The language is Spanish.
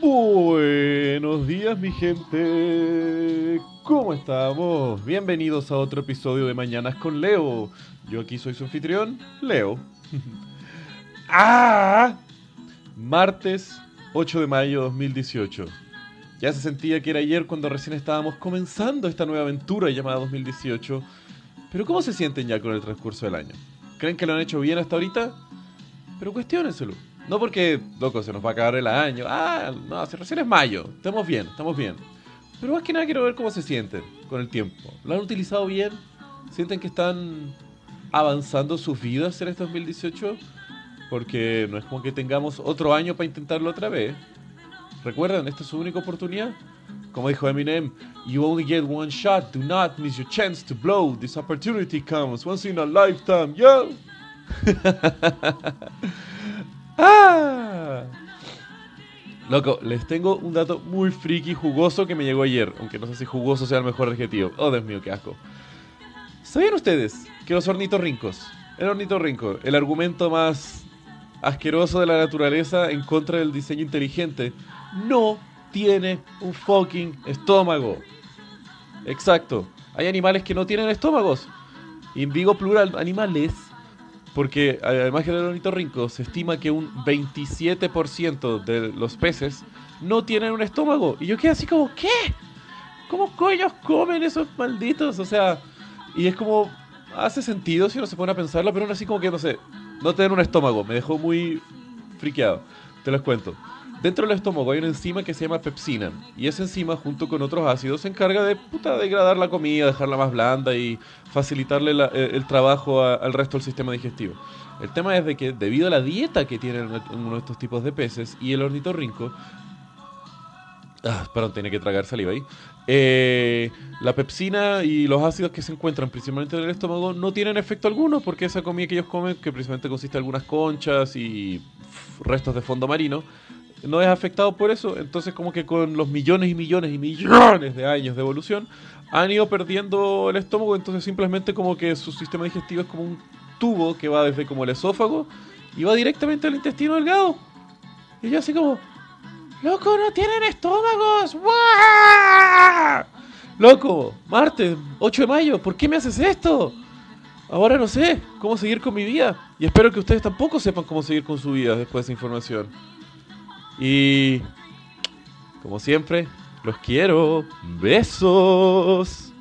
Buenos días mi gente, ¿cómo estamos? Bienvenidos a otro episodio de Mañanas con Leo. Yo aquí soy su anfitrión, Leo. ¡Ah! Martes 8 de mayo 2018. Ya se sentía que era ayer cuando recién estábamos comenzando esta nueva aventura llamada 2018. Pero ¿cómo se sienten ya con el transcurso del año? ¿Creen que lo han hecho bien hasta ahorita? Pero cuestiónenselo. No porque, loco, se nos va a acabar el año. Ah, no, si recién es mayo. Estamos bien, estamos bien. Pero más que nada quiero ver cómo se sienten con el tiempo. ¿Lo han utilizado bien? ¿Sienten que están avanzando sus vidas en este 2018? Porque no es como que tengamos otro año para intentarlo otra vez. Recuerden, esta es su única oportunidad. Como dijo Eminem, you only get one shot, do not miss your chance to blow. This opportunity comes once in a lifetime, yo. Loco, les tengo un dato muy friki jugoso que me llegó ayer, aunque no sé si jugoso sea el mejor adjetivo. Oh, Dios mío, qué asco. ¿Sabían ustedes que los ornitorrincos, el ornitorrinco, el argumento más asqueroso de la naturaleza en contra del diseño inteligente, no tiene un fucking estómago? Exacto. Hay animales que no tienen estómagos. Y en digo plural, animales porque además que del ornitorrinco se estima que un 27% de los peces no tienen un estómago. Y yo quedé así como, ¿qué? ¿Cómo coños comen esos malditos? O sea, y es como, hace sentido si uno se pone a pensarlo, pero aún así como que, no sé, no tener un estómago. Me dejó muy friqueado. Te los cuento. Dentro del estómago hay una enzima que se llama pepsina. Y esa enzima, junto con otros ácidos, se encarga de puta, degradar la comida, dejarla más blanda y facilitarle eh, el, trabajo al resto del sistema digestivo. El tema es de que, debido a la dieta que tienen uno de estos tipos de peces y el ornitorrinco. Ah, perdón, tiene que tragar saliva ahí. Eh, la pepsina y los ácidos que se encuentran principalmente en el estómago no tienen efecto alguno porque esa comida que ellos comen, que principalmente consiste en algunas conchas y restos de fondo marino, no es afectado por eso, entonces como que con los millones y millones y millones de años de evolución han ido perdiendo el estómago, entonces simplemente como que su sistema digestivo es como un tubo que va desde como el esófago y va directamente al intestino delgado. Y yo así como, loco, no tienen estómagos. Loco, martes, 8 de mayo, ¿por qué me haces esto? Ahora no sé cómo seguir con mi vida. Y espero que ustedes tampoco sepan cómo seguir con su vida después de esa información. Y como siempre, los quiero. Besos.